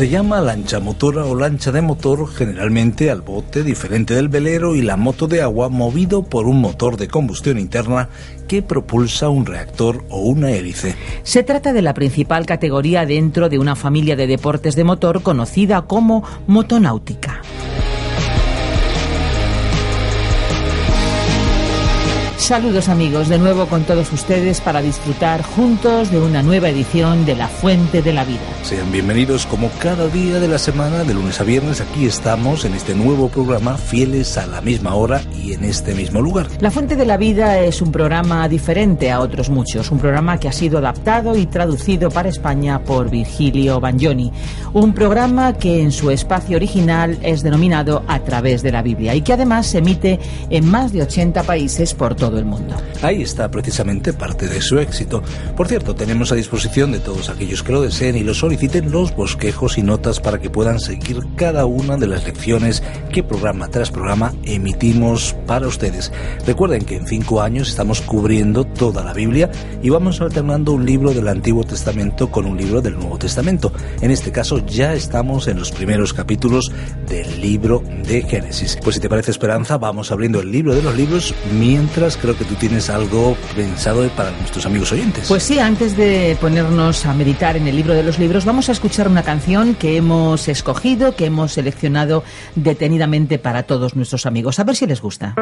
Se llama lancha motora o lancha de motor generalmente al bote diferente del velero y la moto de agua movido por un motor de combustión interna que propulsa un reactor o una hélice. Se trata de la principal categoría dentro de una familia de deportes de motor conocida como motonáutica. Saludos amigos, de nuevo con todos ustedes para disfrutar juntos de una nueva edición de La Fuente de la Vida. Sean bienvenidos como cada día de la semana, de lunes a viernes, aquí estamos en este nuevo programa, fieles a la misma hora y en este mismo lugar. La Fuente de la Vida es un programa diferente a otros muchos, un programa que ha sido adaptado y traducido para España por Virgilio Bagnoni, un programa que en su espacio original es denominado A través de la Biblia y que además se emite en más de 80 países por todo el mundo. Ahí está precisamente parte de su éxito. Por cierto, tenemos a disposición de todos aquellos que lo deseen y lo soliciten los bosquejos y notas para que puedan seguir cada una de las lecciones que programa tras programa emitimos para ustedes. Recuerden que en cinco años estamos cubriendo toda la Biblia y vamos alternando un libro del Antiguo Testamento con un libro del Nuevo Testamento. En este caso ya estamos en los primeros capítulos del libro de Génesis. Pues si te parece Esperanza, vamos abriendo el libro de los libros mientras creo que tú tienes algo pensado para nuestros amigos oyentes. Pues sí, antes de ponernos a meditar en el libro de los libros, vamos a escuchar una canción que hemos escogido, que hemos seleccionado detenidamente para todos nuestros amigos. A ver si les gusta.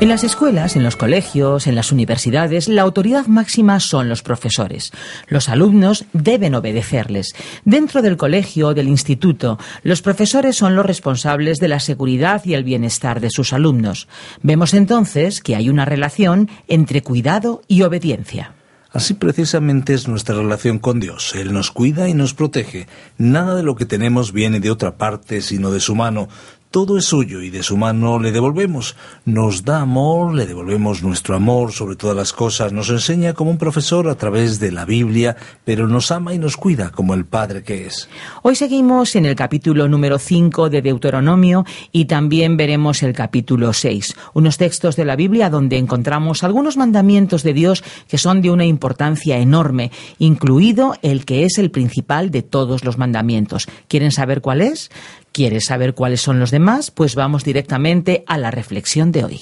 En las escuelas, en los colegios, en las universidades, la autoridad máxima son los profesores. Los alumnos deben obedecerles. Dentro del colegio o del instituto, los profesores son los responsables de la seguridad y el bienestar de sus alumnos. Vemos entonces que hay una relación entre cuidado y obediencia. Así precisamente es nuestra relación con Dios. Él nos cuida y nos protege. Nada de lo que tenemos viene de otra parte, sino de su mano. Todo es suyo y de su mano le devolvemos. Nos da amor, le devolvemos nuestro amor sobre todas las cosas. Nos enseña como un profesor a través de la Biblia, pero nos ama y nos cuida como el Padre que es. Hoy seguimos en el capítulo número 5 de Deuteronomio y también veremos el capítulo 6, unos textos de la Biblia donde encontramos algunos mandamientos de Dios que son de una importancia enorme, incluido el que es el principal de todos los mandamientos. ¿Quieren saber cuál es? ¿Quieres saber cuáles son los demás? Pues vamos directamente a la reflexión de hoy.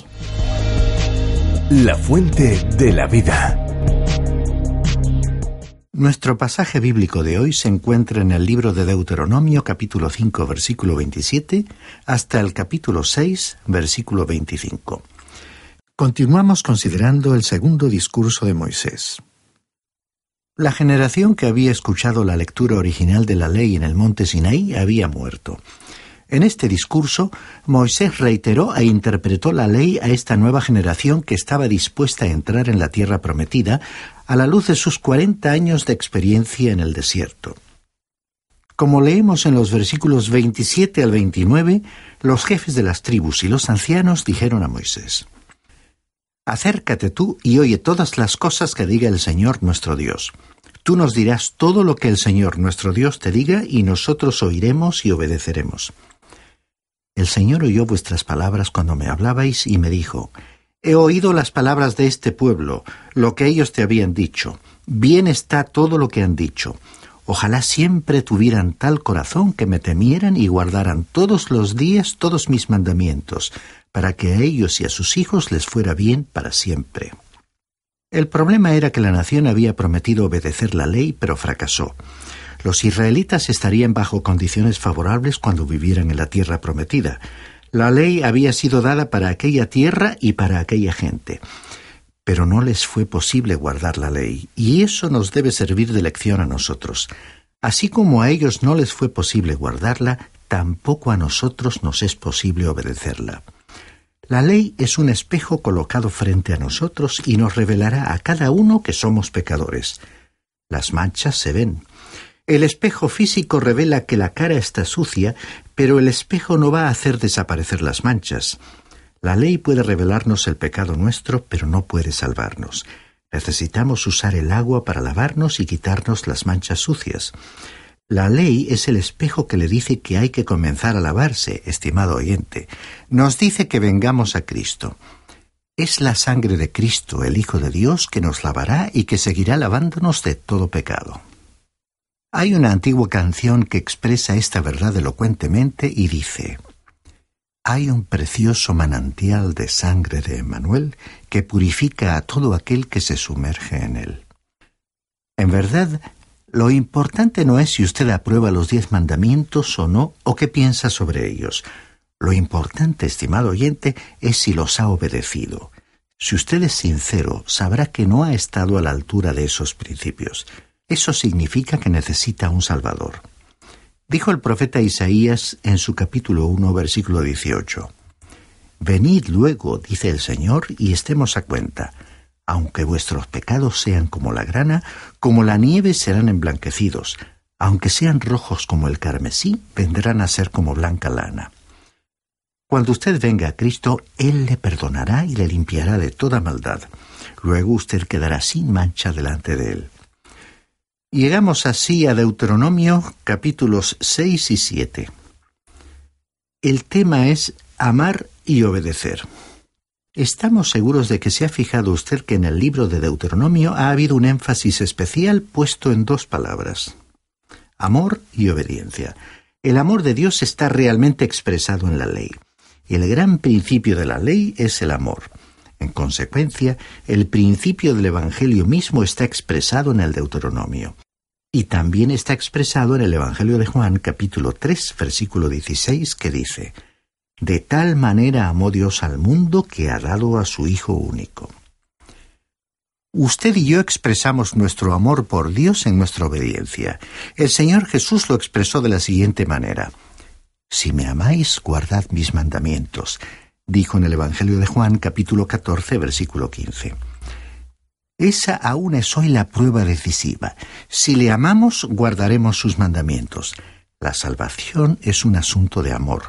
La fuente de la vida. Nuestro pasaje bíblico de hoy se encuentra en el libro de Deuteronomio capítulo 5 versículo 27 hasta el capítulo 6 versículo 25. Continuamos considerando el segundo discurso de Moisés. La generación que había escuchado la lectura original de la ley en el monte Sinaí había muerto. En este discurso, Moisés reiteró e interpretó la ley a esta nueva generación que estaba dispuesta a entrar en la tierra prometida a la luz de sus cuarenta años de experiencia en el desierto. Como leemos en los versículos 27 al 29, los jefes de las tribus y los ancianos dijeron a Moisés, Acércate tú y oye todas las cosas que diga el Señor nuestro Dios. Tú nos dirás todo lo que el Señor nuestro Dios te diga y nosotros oiremos y obedeceremos. El Señor oyó vuestras palabras cuando me hablabais y me dijo, He oído las palabras de este pueblo, lo que ellos te habían dicho. Bien está todo lo que han dicho. Ojalá siempre tuvieran tal corazón que me temieran y guardaran todos los días todos mis mandamientos, para que a ellos y a sus hijos les fuera bien para siempre. El problema era que la nación había prometido obedecer la ley, pero fracasó. Los israelitas estarían bajo condiciones favorables cuando vivieran en la tierra prometida. La ley había sido dada para aquella tierra y para aquella gente. Pero no les fue posible guardar la ley, y eso nos debe servir de lección a nosotros. Así como a ellos no les fue posible guardarla, tampoco a nosotros nos es posible obedecerla. La ley es un espejo colocado frente a nosotros y nos revelará a cada uno que somos pecadores. Las manchas se ven. El espejo físico revela que la cara está sucia, pero el espejo no va a hacer desaparecer las manchas. La ley puede revelarnos el pecado nuestro, pero no puede salvarnos. Necesitamos usar el agua para lavarnos y quitarnos las manchas sucias. La ley es el espejo que le dice que hay que comenzar a lavarse, estimado oyente. Nos dice que vengamos a Cristo. Es la sangre de Cristo, el Hijo de Dios, que nos lavará y que seguirá lavándonos de todo pecado. Hay una antigua canción que expresa esta verdad elocuentemente y dice Hay un precioso manantial de sangre de Emmanuel que purifica a todo aquel que se sumerge en él. En verdad, lo importante no es si usted aprueba los diez mandamientos o no, o qué piensa sobre ellos. Lo importante, estimado oyente, es si los ha obedecido. Si usted es sincero, sabrá que no ha estado a la altura de esos principios. Eso significa que necesita un Salvador. Dijo el profeta Isaías en su capítulo 1, versículo 18. Venid luego, dice el Señor, y estemos a cuenta aunque vuestros pecados sean como la grana, como la nieve serán emblanquecidos. Aunque sean rojos como el carmesí, vendrán a ser como blanca lana. Cuando usted venga a Cristo, Él le perdonará y le limpiará de toda maldad. Luego usted quedará sin mancha delante de Él. Llegamos así a Deuteronomio capítulos 6 y 7. El tema es amar y obedecer. Estamos seguros de que se ha fijado usted que en el libro de Deuteronomio ha habido un énfasis especial puesto en dos palabras. Amor y obediencia. El amor de Dios está realmente expresado en la ley. Y el gran principio de la ley es el amor. En consecuencia, el principio del Evangelio mismo está expresado en el Deuteronomio. Y también está expresado en el Evangelio de Juan capítulo 3 versículo 16 que dice, De tal manera amó Dios al mundo que ha dado a su Hijo único. Usted y yo expresamos nuestro amor por Dios en nuestra obediencia. El Señor Jesús lo expresó de la siguiente manera. Si me amáis, guardad mis mandamientos dijo en el Evangelio de Juan capítulo 14 versículo 15. Esa aún es hoy la prueba decisiva. Si le amamos, guardaremos sus mandamientos. La salvación es un asunto de amor.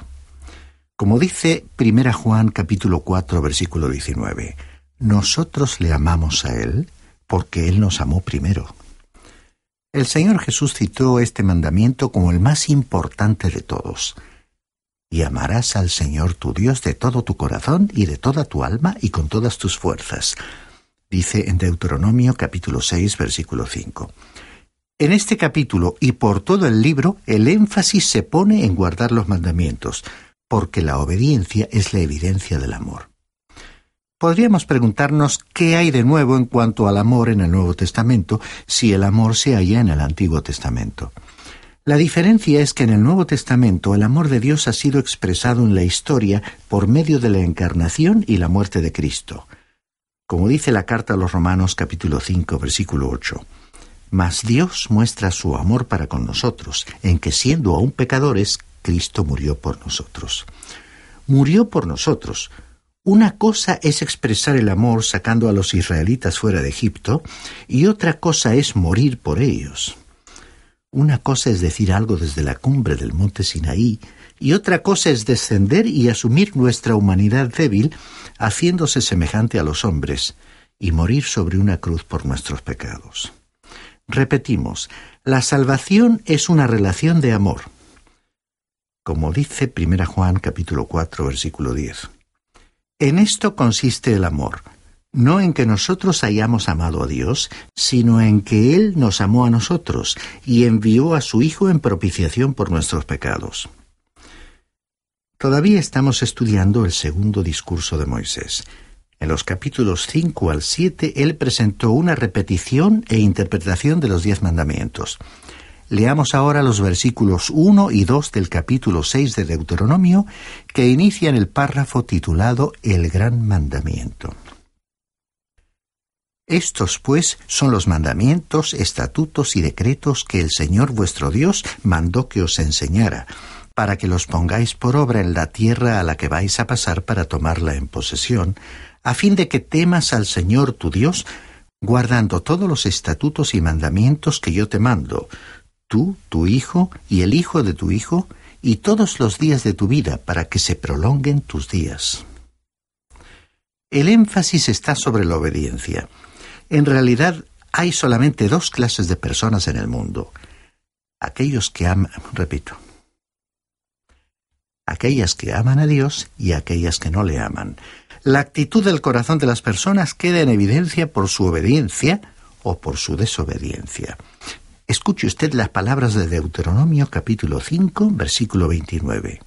Como dice 1 Juan capítulo 4 versículo 19, nosotros le amamos a Él porque Él nos amó primero. El Señor Jesús citó este mandamiento como el más importante de todos y amarás al Señor tu Dios de todo tu corazón y de toda tu alma y con todas tus fuerzas. Dice en Deuteronomio capítulo 6 versículo 5. En este capítulo y por todo el libro el énfasis se pone en guardar los mandamientos, porque la obediencia es la evidencia del amor. Podríamos preguntarnos qué hay de nuevo en cuanto al amor en el Nuevo Testamento si el amor se halla en el Antiguo Testamento. La diferencia es que en el Nuevo Testamento el amor de Dios ha sido expresado en la historia por medio de la encarnación y la muerte de Cristo. Como dice la carta a los Romanos capítulo 5 versículo 8. Mas Dios muestra su amor para con nosotros, en que siendo aún pecadores, Cristo murió por nosotros. Murió por nosotros. Una cosa es expresar el amor sacando a los israelitas fuera de Egipto, y otra cosa es morir por ellos. Una cosa es decir algo desde la cumbre del monte Sinaí, y otra cosa es descender y asumir nuestra humanidad débil, haciéndose semejante a los hombres, y morir sobre una cruz por nuestros pecados. Repetimos, la salvación es una relación de amor. Como dice 1 Juan capítulo 4 versículo 10. En esto consiste el amor, no en que nosotros hayamos amado a Dios, sino en que Él nos amó a nosotros y envió a su Hijo en propiciación por nuestros pecados. Todavía estamos estudiando el segundo discurso de Moisés. En los capítulos 5 al 7 él presentó una repetición e interpretación de los diez mandamientos. Leamos ahora los versículos 1 y 2 del capítulo 6 de Deuteronomio, que inician el párrafo titulado El Gran Mandamiento. Estos, pues, son los mandamientos, estatutos y decretos que el Señor vuestro Dios mandó que os enseñara, para que los pongáis por obra en la tierra a la que vais a pasar para tomarla en posesión, a fin de que temas al Señor tu Dios, guardando todos los estatutos y mandamientos que yo te mando, tú, tu hijo y el hijo de tu hijo, y todos los días de tu vida, para que se prolonguen tus días. El énfasis está sobre la obediencia. En realidad hay solamente dos clases de personas en el mundo. Aquellos que aman, repito, aquellas que aman a Dios y aquellas que no le aman. La actitud del corazón de las personas queda en evidencia por su obediencia o por su desobediencia. Escuche usted las palabras de Deuteronomio capítulo 5, versículo 29.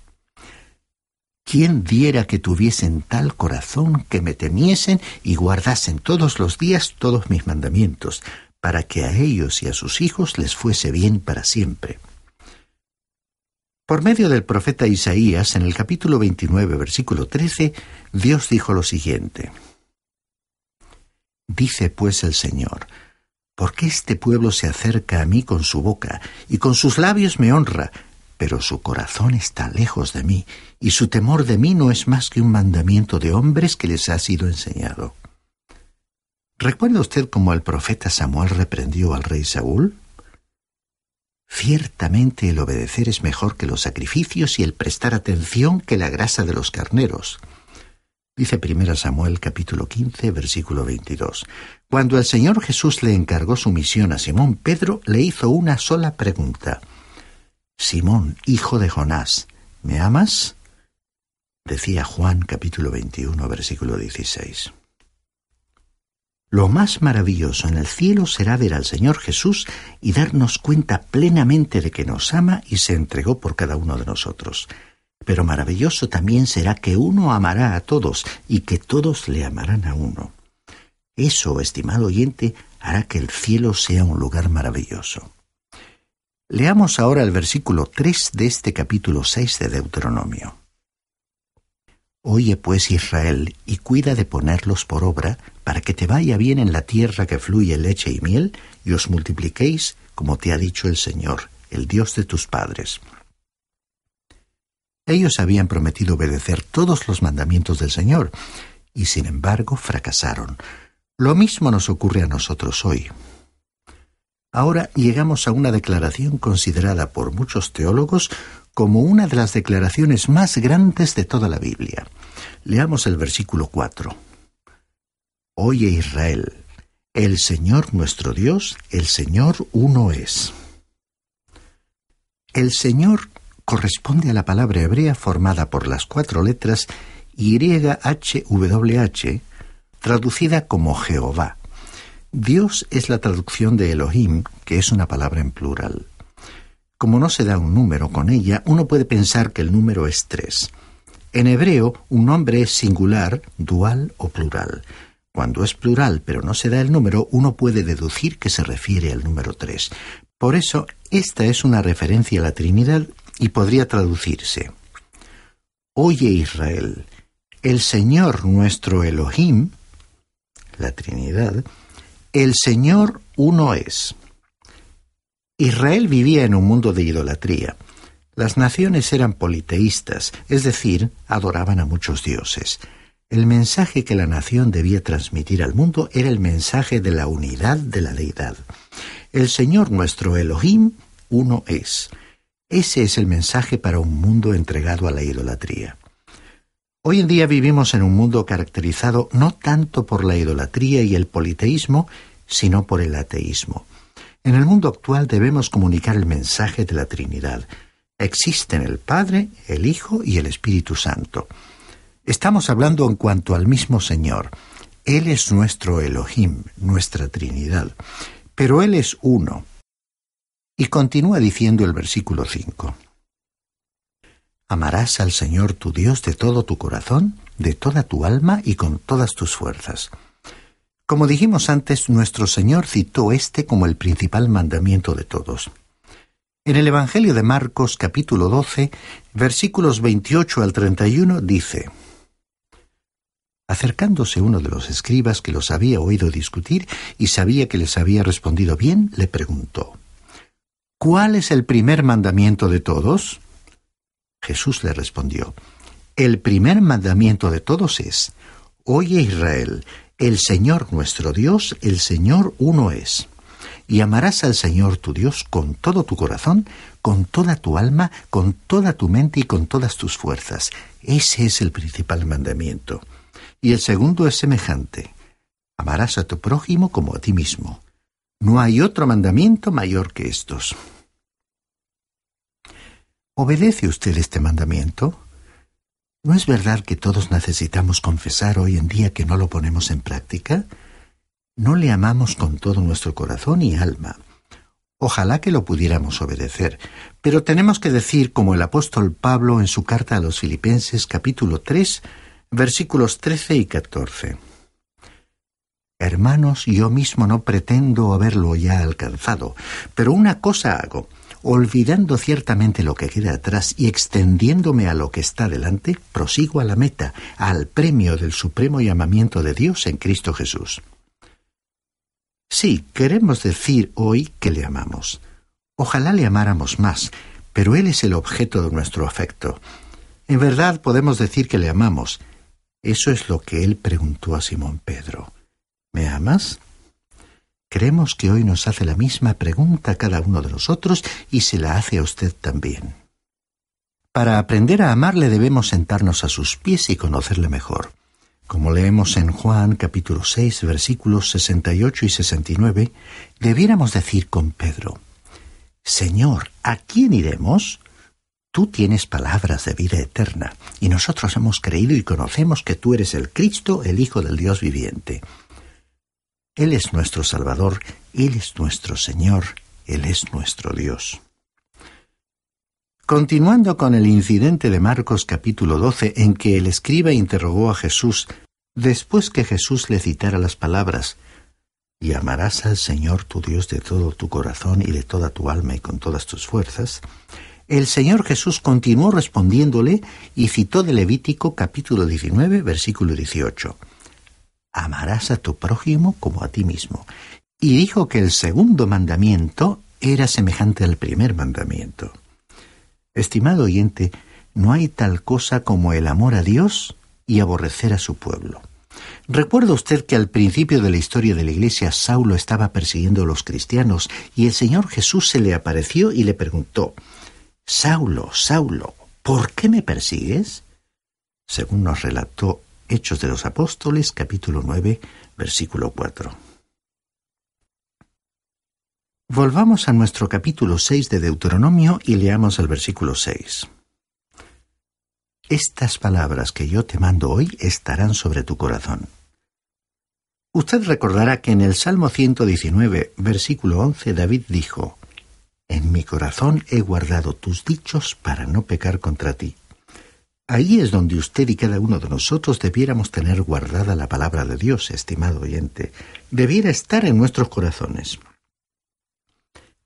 ¿Quién diera que tuviesen tal corazón que me temiesen y guardasen todos los días todos mis mandamientos, para que a ellos y a sus hijos les fuese bien para siempre? Por medio del profeta Isaías, en el capítulo 29, versículo 13, Dios dijo lo siguiente. Dice pues el Señor, ¿por qué este pueblo se acerca a mí con su boca y con sus labios me honra, pero su corazón está lejos de mí, y su temor de mí no es más que un mandamiento de hombres que les ha sido enseñado. ¿Recuerda usted cómo el profeta Samuel reprendió al rey Saúl? Ciertamente el obedecer es mejor que los sacrificios y el prestar atención que la grasa de los carneros. Dice 1 Samuel capítulo 15 versículo 22. Cuando el Señor Jesús le encargó su misión a Simón, Pedro le hizo una sola pregunta. Simón, hijo de Jonás, ¿me amas? Decía Juan capítulo 21 versículo 16. Lo más maravilloso en el cielo será ver al Señor Jesús y darnos cuenta plenamente de que nos ama y se entregó por cada uno de nosotros. Pero maravilloso también será que uno amará a todos y que todos le amarán a uno. Eso, estimado oyente, hará que el cielo sea un lugar maravilloso. Leamos ahora el versículo 3 de este capítulo 6 de Deuteronomio. Oye pues Israel, y cuida de ponerlos por obra, para que te vaya bien en la tierra que fluye leche y miel, y os multipliquéis, como te ha dicho el Señor, el Dios de tus padres. Ellos habían prometido obedecer todos los mandamientos del Señor, y sin embargo fracasaron. Lo mismo nos ocurre a nosotros hoy. Ahora llegamos a una declaración considerada por muchos teólogos como una de las declaraciones más grandes de toda la Biblia. Leamos el versículo 4. Oye Israel, el Señor nuestro Dios, el Señor uno es. El Señor corresponde a la palabra hebrea formada por las cuatro letras YHWH, traducida como Jehová. Dios es la traducción de Elohim, que es una palabra en plural. Como no se da un número con ella, uno puede pensar que el número es tres. En hebreo, un nombre es singular, dual o plural. Cuando es plural pero no se da el número, uno puede deducir que se refiere al número tres. Por eso, esta es una referencia a la Trinidad y podría traducirse. Oye Israel, el Señor nuestro Elohim, la Trinidad, el Señor uno es. Israel vivía en un mundo de idolatría. Las naciones eran politeístas, es decir, adoraban a muchos dioses. El mensaje que la nación debía transmitir al mundo era el mensaje de la unidad de la deidad. El Señor nuestro Elohim uno es. Ese es el mensaje para un mundo entregado a la idolatría. Hoy en día vivimos en un mundo caracterizado no tanto por la idolatría y el politeísmo, sino por el ateísmo. En el mundo actual debemos comunicar el mensaje de la Trinidad. Existen el Padre, el Hijo y el Espíritu Santo. Estamos hablando en cuanto al mismo Señor. Él es nuestro Elohim, nuestra Trinidad. Pero Él es uno. Y continúa diciendo el versículo 5. Amarás al Señor tu Dios de todo tu corazón, de toda tu alma y con todas tus fuerzas. Como dijimos antes, nuestro Señor citó este como el principal mandamiento de todos. En el Evangelio de Marcos capítulo 12, versículos 28 al 31 dice, Acercándose uno de los escribas que los había oído discutir y sabía que les había respondido bien, le preguntó, ¿Cuál es el primer mandamiento de todos? Jesús le respondió, El primer mandamiento de todos es, Oye Israel, el Señor nuestro Dios, el Señor uno es. Y amarás al Señor tu Dios con todo tu corazón, con toda tu alma, con toda tu mente y con todas tus fuerzas. Ese es el principal mandamiento. Y el segundo es semejante. Amarás a tu prójimo como a ti mismo. No hay otro mandamiento mayor que estos. ¿Obedece usted este mandamiento? ¿No es verdad que todos necesitamos confesar hoy en día que no lo ponemos en práctica? No le amamos con todo nuestro corazón y alma. Ojalá que lo pudiéramos obedecer, pero tenemos que decir como el apóstol Pablo en su carta a los Filipenses capítulo 3, versículos 13 y 14. Hermanos, yo mismo no pretendo haberlo ya alcanzado, pero una cosa hago olvidando ciertamente lo que queda atrás y extendiéndome a lo que está delante, prosigo a la meta, al premio del supremo llamamiento de Dios en Cristo Jesús. Sí, queremos decir hoy que le amamos. Ojalá le amáramos más, pero Él es el objeto de nuestro afecto. En verdad podemos decir que le amamos. Eso es lo que Él preguntó a Simón Pedro. ¿Me amas? Creemos que hoy nos hace la misma pregunta cada uno de nosotros y se la hace a usted también. Para aprender a amarle debemos sentarnos a sus pies y conocerle mejor. Como leemos en Juan capítulo 6 versículos 68 y 69, debiéramos decir con Pedro, Señor, ¿a quién iremos? Tú tienes palabras de vida eterna, y nosotros hemos creído y conocemos que tú eres el Cristo, el Hijo del Dios viviente. Él es nuestro Salvador, Él es nuestro Señor, Él es nuestro Dios. Continuando con el incidente de Marcos capítulo 12 en que el escriba interrogó a Jesús después que Jesús le citara las palabras, y amarás al Señor tu Dios de todo tu corazón y de toda tu alma y con todas tus fuerzas, el Señor Jesús continuó respondiéndole y citó de Levítico capítulo 19 versículo 18 amarás a tu prójimo como a ti mismo. Y dijo que el segundo mandamiento era semejante al primer mandamiento. Estimado oyente, no hay tal cosa como el amor a Dios y aborrecer a su pueblo. ¿Recuerda usted que al principio de la historia de la Iglesia Saulo estaba persiguiendo a los cristianos y el Señor Jesús se le apareció y le preguntó, Saulo, Saulo, ¿por qué me persigues? Según nos relató Hechos de los Apóstoles, capítulo 9, versículo 4. Volvamos a nuestro capítulo 6 de Deuteronomio y leamos el versículo 6. Estas palabras que yo te mando hoy estarán sobre tu corazón. Usted recordará que en el Salmo 119, versículo 11, David dijo, En mi corazón he guardado tus dichos para no pecar contra ti. Ahí es donde usted y cada uno de nosotros debiéramos tener guardada la palabra de Dios, estimado oyente. Debiera estar en nuestros corazones.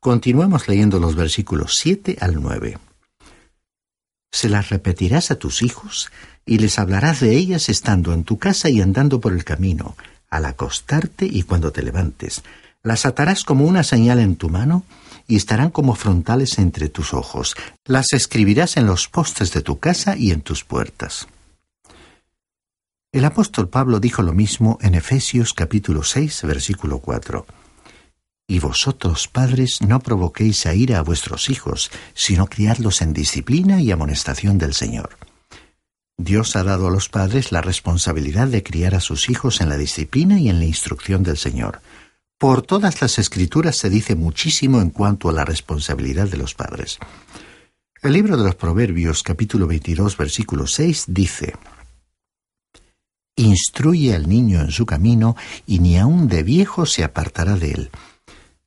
Continuamos leyendo los versículos 7 al 9. Se las repetirás a tus hijos y les hablarás de ellas estando en tu casa y andando por el camino, al acostarte y cuando te levantes. Las atarás como una señal en tu mano y estarán como frontales entre tus ojos. Las escribirás en los postes de tu casa y en tus puertas. El apóstol Pablo dijo lo mismo en Efesios capítulo 6, versículo 4. Y vosotros, padres, no provoquéis a ira a vuestros hijos, sino criadlos en disciplina y amonestación del Señor. Dios ha dado a los padres la responsabilidad de criar a sus hijos en la disciplina y en la instrucción del Señor. Por todas las escrituras se dice muchísimo en cuanto a la responsabilidad de los padres. El libro de los Proverbios capítulo 22 versículo 6 dice, Instruye al niño en su camino y ni aun de viejo se apartará de él.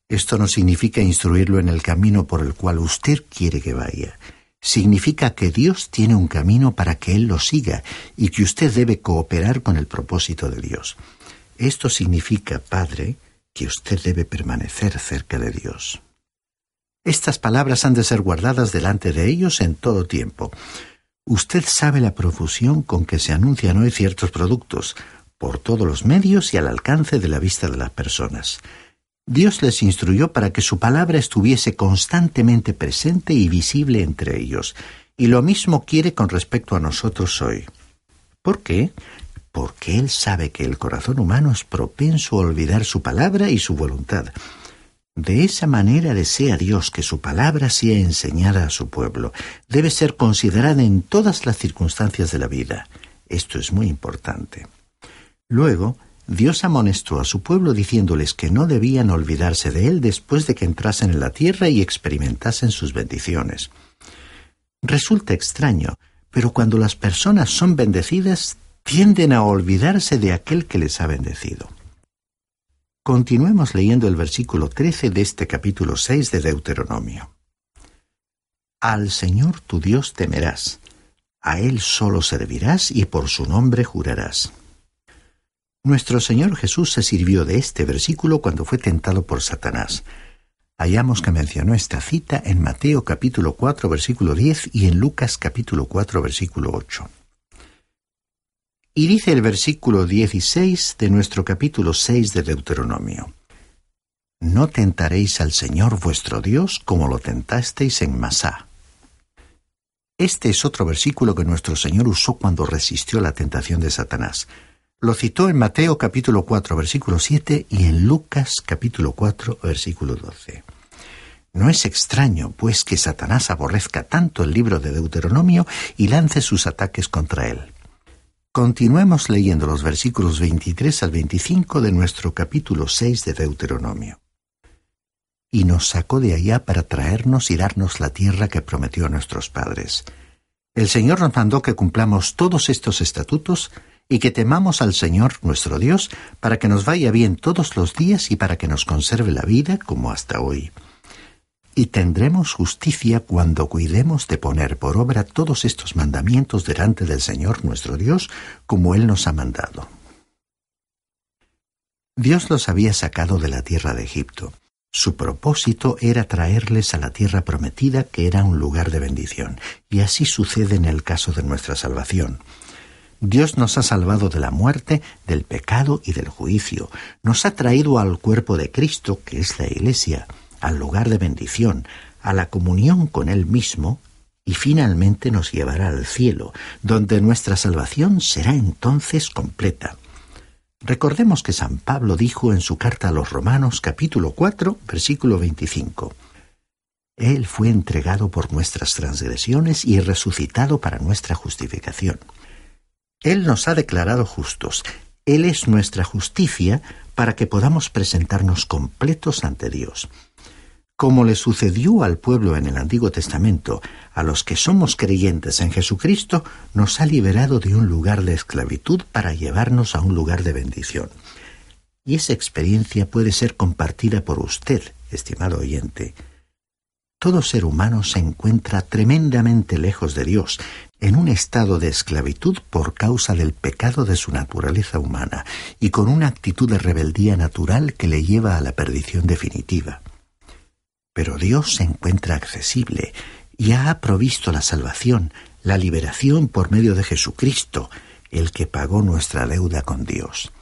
Esto no significa instruirlo en el camino por el cual usted quiere que vaya. Significa que Dios tiene un camino para que él lo siga y que usted debe cooperar con el propósito de Dios. Esto significa, Padre, que usted debe permanecer cerca de Dios. Estas palabras han de ser guardadas delante de ellos en todo tiempo. Usted sabe la profusión con que se anuncian hoy ciertos productos, por todos los medios y al alcance de la vista de las personas. Dios les instruyó para que su palabra estuviese constantemente presente y visible entre ellos, y lo mismo quiere con respecto a nosotros hoy. ¿Por qué? Porque Él sabe que el corazón humano es propenso a olvidar su palabra y su voluntad. De esa manera desea Dios que su palabra sea enseñada a su pueblo. Debe ser considerada en todas las circunstancias de la vida. Esto es muy importante. Luego, Dios amonestó a su pueblo diciéndoles que no debían olvidarse de Él después de que entrasen en la tierra y experimentasen sus bendiciones. Resulta extraño, pero cuando las personas son bendecidas tienden a olvidarse de aquel que les ha bendecido. Continuemos leyendo el versículo 13 de este capítulo 6 de Deuteronomio. Al Señor tu Dios temerás, a Él solo servirás y por su nombre jurarás. Nuestro Señor Jesús se sirvió de este versículo cuando fue tentado por Satanás. Hallamos que mencionó esta cita en Mateo capítulo 4 versículo 10 y en Lucas capítulo 4 versículo 8. Y dice el versículo 16 de nuestro capítulo 6 de Deuteronomio. No tentaréis al Señor vuestro Dios como lo tentasteis en Masá. Este es otro versículo que nuestro Señor usó cuando resistió la tentación de Satanás. Lo citó en Mateo capítulo 4 versículo 7 y en Lucas capítulo 4 versículo 12. No es extraño, pues, que Satanás aborrezca tanto el libro de Deuteronomio y lance sus ataques contra él. Continuemos leyendo los versículos 23 al 25 de nuestro capítulo 6 de Deuteronomio. Y nos sacó de allá para traernos y darnos la tierra que prometió a nuestros padres. El Señor nos mandó que cumplamos todos estos estatutos y que temamos al Señor nuestro Dios para que nos vaya bien todos los días y para que nos conserve la vida como hasta hoy y tendremos justicia cuando cuidemos de poner por obra todos estos mandamientos delante del Señor nuestro Dios, como Él nos ha mandado. Dios los había sacado de la tierra de Egipto. Su propósito era traerles a la tierra prometida, que era un lugar de bendición, y así sucede en el caso de nuestra salvación. Dios nos ha salvado de la muerte, del pecado y del juicio. Nos ha traído al cuerpo de Cristo, que es la Iglesia al lugar de bendición, a la comunión con Él mismo, y finalmente nos llevará al cielo, donde nuestra salvación será entonces completa. Recordemos que San Pablo dijo en su carta a los Romanos capítulo 4, versículo 25, Él fue entregado por nuestras transgresiones y resucitado para nuestra justificación. Él nos ha declarado justos, Él es nuestra justicia para que podamos presentarnos completos ante Dios. Como le sucedió al pueblo en el Antiguo Testamento, a los que somos creyentes en Jesucristo, nos ha liberado de un lugar de esclavitud para llevarnos a un lugar de bendición. Y esa experiencia puede ser compartida por usted, estimado oyente. Todo ser humano se encuentra tremendamente lejos de Dios, en un estado de esclavitud por causa del pecado de su naturaleza humana, y con una actitud de rebeldía natural que le lleva a la perdición definitiva. Pero Dios se encuentra accesible y ha provisto la salvación, la liberación por medio de Jesucristo, el que pagó nuestra deuda con Dios.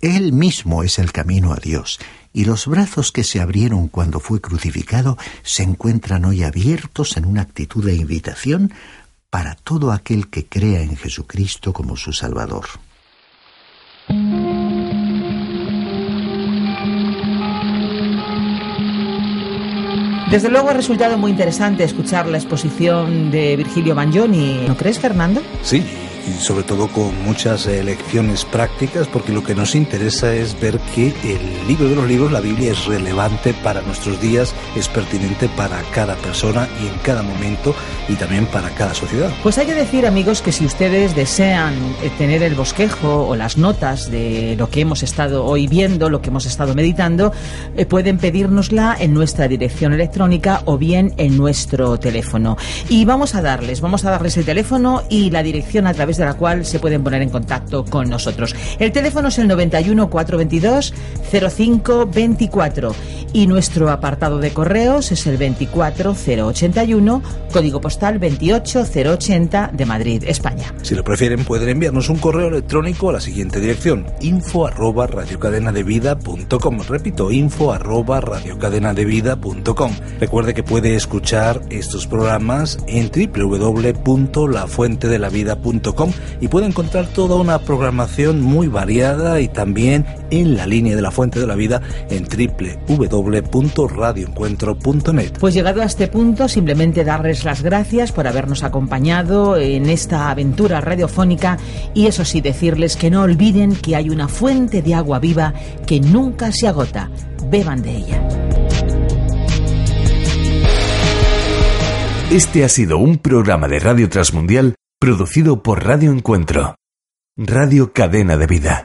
Él mismo es el camino a Dios, y los brazos que se abrieron cuando fue crucificado se encuentran hoy abiertos en una actitud de invitación para todo aquel que crea en Jesucristo como su Salvador. Desde luego ha resultado muy interesante escuchar la exposición de Virgilio Bagnoni. ¿No crees, Fernando? Sí, y sobre todo con muchas lecciones prácticas, porque lo que nos interesa es ver que el libro de los libros, la Biblia, es relevante para nuestros días, es pertinente para cada persona y en cada momento y también para cada sociedad. Pues hay que decir, amigos, que si ustedes desean eh, tener el bosquejo o las notas de lo que hemos estado hoy viendo, lo que hemos estado meditando, eh, pueden pedírnosla en nuestra dirección electrónica o bien en nuestro teléfono. Y vamos a darles, vamos a darles el teléfono y la dirección a través de la cual se pueden poner en contacto con nosotros. El teléfono es el 91 422 0524 y nuestro apartado de correos es el 24081, código postal 28080 de Madrid, España. Si lo prefieren pueden enviarnos un correo electrónico a la siguiente dirección, info arroba radiocadenadevida.com. Repito, info arroba radiocadenadevida.com. Recuerde que puede escuchar estos programas en www.lafuentedelavida.com y puede encontrar toda una programación muy variada y también en la línea de la Fuente de la Vida en www.radioencuentro.net. Pues llegado a este punto, simplemente darles las gracias por habernos acompañado en esta aventura radiofónica y eso sí decirles que no olviden que hay una fuente de agua viva que nunca se agota. Beban de ella. Este ha sido un programa de Radio Transmundial producido por Radio Encuentro, Radio Cadena de Vida.